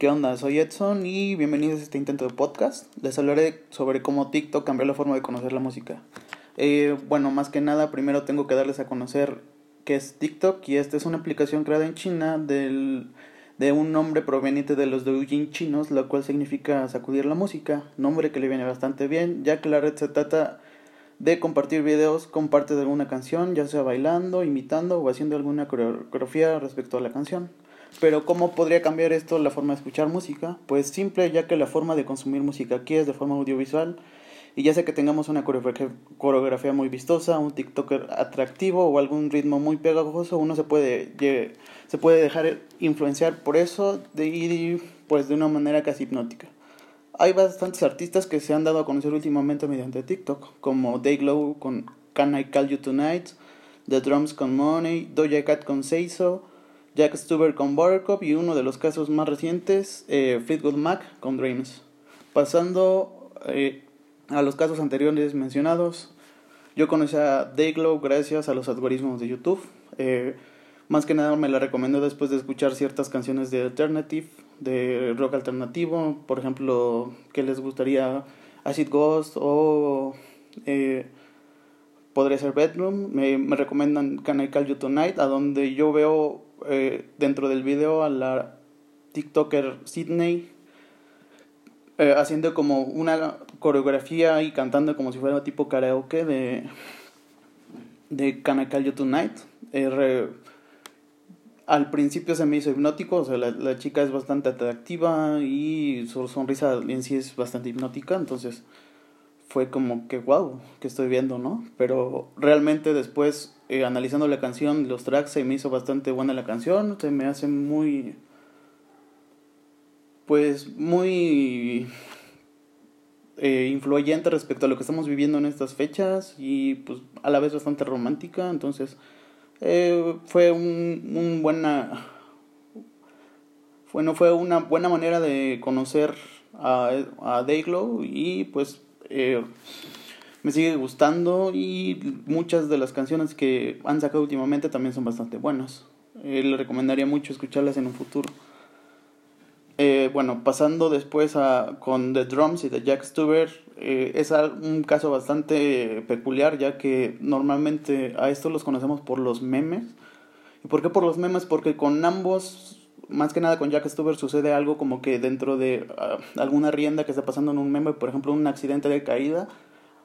¿Qué onda? Soy Edson y bienvenidos a este intento de podcast. Les hablaré sobre cómo TikTok cambió la forma de conocer la música. Eh, bueno, más que nada, primero tengo que darles a conocer qué es TikTok y esta es una aplicación creada en China del, de un nombre proveniente de los doujin chinos, lo cual significa sacudir la música, nombre que le viene bastante bien, ya que la red se trata de compartir videos con parte de alguna canción, ya sea bailando, imitando o haciendo alguna coreografía respecto a la canción. Pero ¿cómo podría cambiar esto la forma de escuchar música? Pues simple, ya que la forma de consumir música aquí es de forma audiovisual. Y ya sea que tengamos una coreografía muy vistosa, un TikToker atractivo o algún ritmo muy pegajoso, uno se puede, se puede dejar influenciar por eso de, y pues de una manera casi hipnótica. Hay bastantes artistas que se han dado a conocer últimamente mediante TikTok, como Dayglow con Can I Call You Tonight, The Drums con Money, Doja Cat con Seiso, Jack Stuber con Buttercup y uno de los casos más recientes, eh, Fleetwood Mac con Dreams. Pasando eh, a los casos anteriores mencionados, yo conocí a Dayglow gracias a los algoritmos de YouTube. Eh, más que nada me la recomendó después de escuchar ciertas canciones de alternative, de rock alternativo, por ejemplo, que les gustaría Acid Ghost o eh, podría ser Bedroom. Me, me recomiendan Can I Call You Tonight, a donde yo veo eh, dentro del video a la TikToker Sydney eh, haciendo como una coreografía y cantando como si fuera tipo karaoke de, de Can You Tonight. Eh, al principio se me hizo hipnótico, o sea, la, la, chica es bastante atractiva y su sonrisa en sí es bastante hipnótica, entonces fue como que wow, que estoy viendo, ¿no? Pero realmente después eh, analizando la canción, los tracks, se me hizo bastante buena la canción, se me hace muy, pues muy eh, influyente respecto a lo que estamos viviendo en estas fechas y pues a la vez bastante romántica, entonces eh, fue un, un buena, bueno, fue una buena manera de conocer a, a Dayglow y pues eh, me sigue gustando y muchas de las canciones que han sacado últimamente también son bastante buenas. Eh, le recomendaría mucho escucharlas en un futuro. Eh, bueno, pasando después a, con The Drums y The Jack Stuber, eh, es un caso bastante peculiar ya que normalmente a estos los conocemos por los memes. ¿Y por qué por los memes? Porque con ambos, más que nada con Jack Stuber, sucede algo como que dentro de uh, alguna rienda que está pasando en un meme, por ejemplo, un accidente de caída,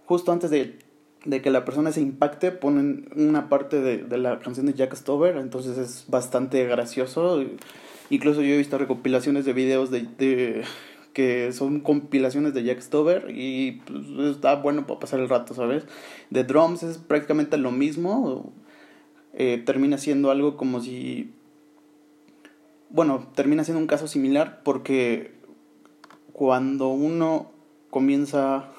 justo antes de, de, que la persona se impacte, ponen una parte de, de la canción de Jack Stover, entonces es bastante gracioso. Incluso yo he visto recopilaciones de videos de, de que son compilaciones de Jack Stover y pues, está bueno para pasar el rato, ¿sabes? De Drums es prácticamente lo mismo, eh, termina siendo algo como si... Bueno, termina siendo un caso similar porque cuando uno comienza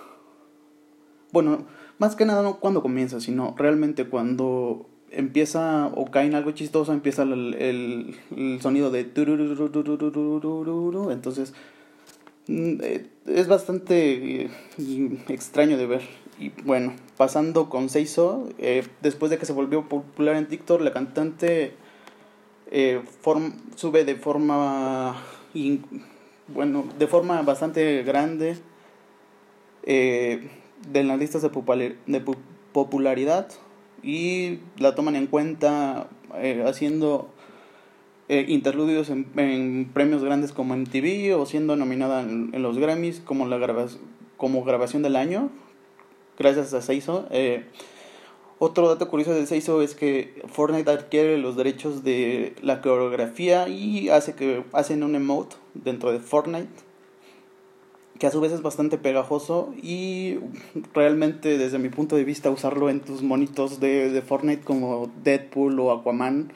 bueno, más que nada no cuando comienza, sino realmente cuando empieza o cae en algo chistoso, empieza el, el, sonido de entonces es bastante extraño de ver. Y bueno, pasando con Seiso, eh, después de que se volvió popular en TikTok, la cantante eh, form, sube de forma, bueno, de forma bastante grande. Eh, de las listas de, popularidad y la toman en cuenta eh, haciendo eh, interludios en, premios grandes como MTV o siendo nominada en, los Grammys como, la como grabación del año, gracias a Seiso. Eh, otro dato curioso de Seiso es que Fortnite adquiere los derechos de la coreografía y hace que hacen un emote dentro de Fortnite que a su vez es bastante pegajoso y realmente desde mi punto de vista usarlo en tus monitos de, de Fortnite como Deadpool o Aquaman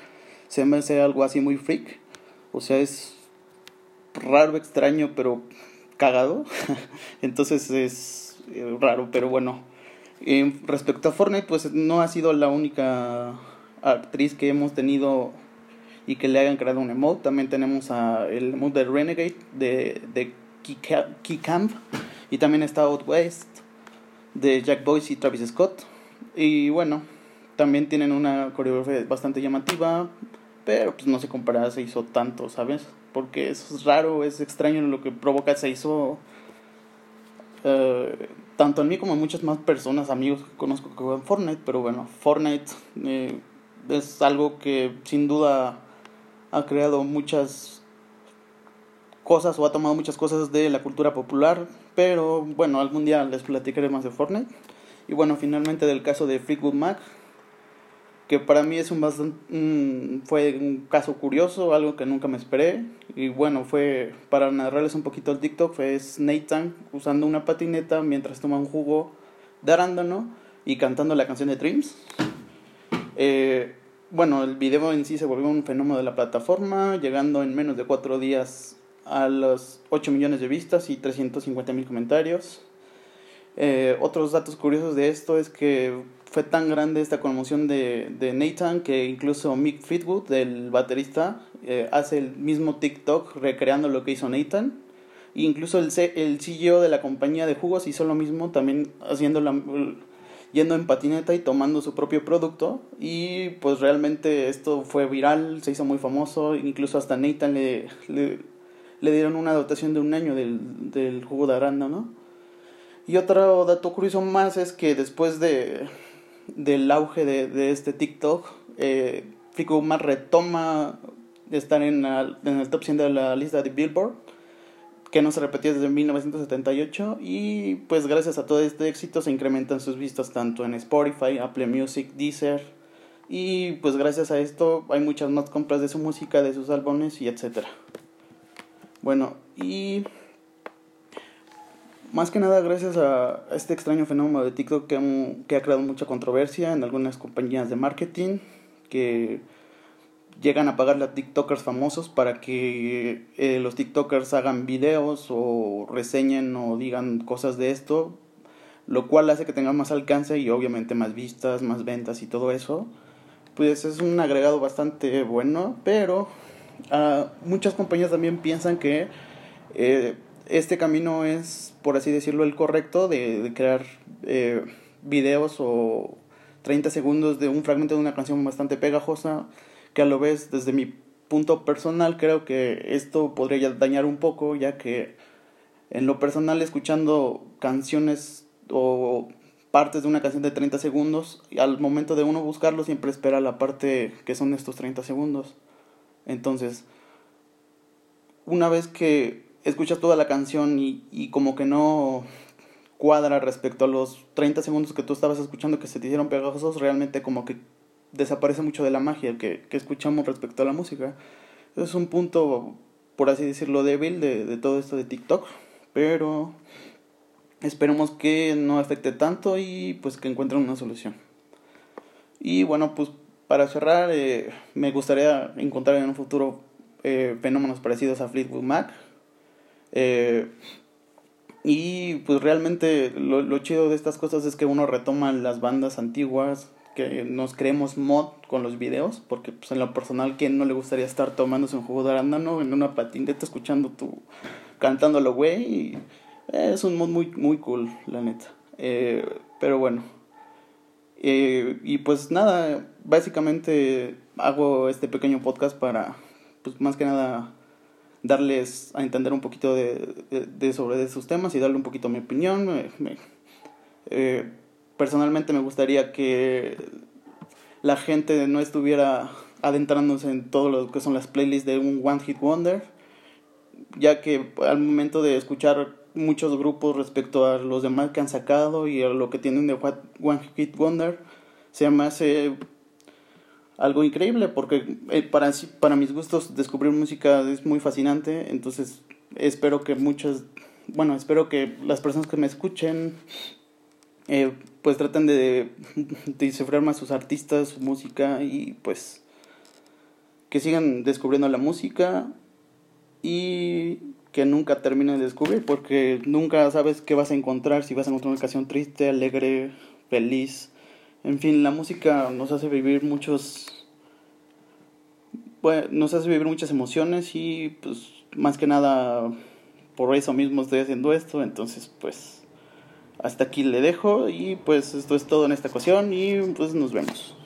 se me hace algo así muy freak. O sea, es raro, extraño, pero cagado. Entonces es eh, raro, pero bueno. Respecto a Fortnite, pues no ha sido la única actriz que hemos tenido y que le hayan creado un emote. También tenemos a el emote de Renegade de, de Key Camp y también está Out West de Jack Boyce y Travis Scott. Y bueno, también tienen una coreografía bastante llamativa, pero pues no se compara, se hizo tanto, ¿sabes? porque es raro, es extraño lo que provoca, se hizo eh, tanto en mí como en muchas más personas, amigos que conozco que juegan Fortnite, pero bueno, Fortnite eh, es algo que sin duda ha creado muchas cosas o ha tomado muchas cosas de la cultura popular, pero bueno, algún día les platicaré más de Fortnite. Y bueno, finalmente del caso de Fleetwood Mac, que para mí es un bastante, fue un caso curioso, algo que nunca me esperé. Y bueno, fue para narrarles un poquito el TikTok, fue Nathan usando una patineta mientras toma un jugo de arándano y cantando la canción de Dreams. Eh, bueno, el video en sí se volvió un fenómeno de la plataforma, llegando en menos de cuatro días a los 8 millones de vistas y 350 mil comentarios. Eh, otros datos curiosos de esto es que fue tan grande esta conmoción de, de Nathan que incluso Mick Fleetwood, del baterista, eh, hace el mismo TikTok recreando lo que hizo Nathan. E incluso el, el CEO de la compañía de jugos hizo lo mismo, también haciendo la, yendo en patineta y tomando su propio producto. Y pues realmente esto fue viral, se hizo muy famoso, incluso hasta Nathan le, le, le dieron una dotación de un año del, del jugo de arándano. Y otro dato curioso más es que después de, del auge de, de este TikTok, eh, más retoma estar en, en, el top 100 de la lista de Billboard, que no se repetía desde 1978, y pues gracias a todo este éxito se incrementan sus vistas tanto en Spotify, Apple Music, Deezer, y pues gracias a esto hay muchas más compras de su música, de sus álbumes y etcétera. Bueno, y más que nada gracias a este extraño fenómeno de TikTok que, ha creado mucha controversia en algunas compañías de marketing que llegan a pagarle a TikTokers famosos para que eh, los TikTokers hagan videos o reseñen o digan cosas de esto, lo cual hace que tengan más alcance y obviamente más vistas, más ventas y todo eso. Pues es un agregado bastante bueno, pero uh, muchas compañías también piensan que eh, este camino es, por así decirlo, el correcto de, crear eh, videos o 30 segundos de un fragmento de una canción bastante pegajosa, que a lo vez desde mi punto personal creo que esto podría dañar un poco, ya que en lo personal escuchando canciones o partes de una canción de 30 segundos, al momento de uno buscarlo siempre espera la parte que son estos 30 segundos. Entonces, una vez que escuchas toda la canción y, y como que no cuadra respecto a los 30 segundos que tú estabas escuchando que se te hicieron pegajosos, realmente como que desaparece mucho de la magia que, que escuchamos respecto a la música. Es un punto, por así decirlo, débil de, de todo esto de TikTok, pero esperemos que no afecte tanto y pues que encuentren una solución. Y bueno, pues para cerrar, eh, me gustaría encontrar en un futuro eh, fenómenos parecidos a Fleetwood Mac, eh, y pues realmente lo, lo, chido de estas cosas es que uno retoma las bandas antiguas, que nos creemos mod con los videos, porque pues en lo personal, ¿quién no le gustaría estar tomándose un jugo de arándano en una patineta escuchando tu, cantándolo, güey? es un mod muy, muy cool, la neta. Eh, pero bueno. Eh, y pues nada, básicamente hago este pequeño podcast para, pues más que nada, darles a entender un poquito de, de, sobre esos temas y darle un poquito mi opinión. eh, personalmente me gustaría que la gente no estuviera adentrándose en todo lo que son las playlists de un One Hit Wonder, ya que al momento de escuchar muchos grupos respecto a los demás que han sacado y a lo que tienen de One Hit Wonder, se me hace algo increíble porque eh, para, para mis gustos descubrir música es muy fascinante, entonces espero que muchas, bueno, espero que las personas que me escuchen eh, pues traten de, de más sus artistas, su música y pues que sigan descubriendo la música y que nunca terminen de descubrir porque nunca sabes qué vas a encontrar, si vas a encontrar una canción triste, alegre, feliz en fin, la música nos hace vivir muchos. Bueno, nos hace vivir muchas emociones y, pues, más que nada, por eso mismo estoy haciendo esto. Entonces, pues, hasta aquí le dejo y, pues, esto es todo en esta ocasión y, pues, nos vemos.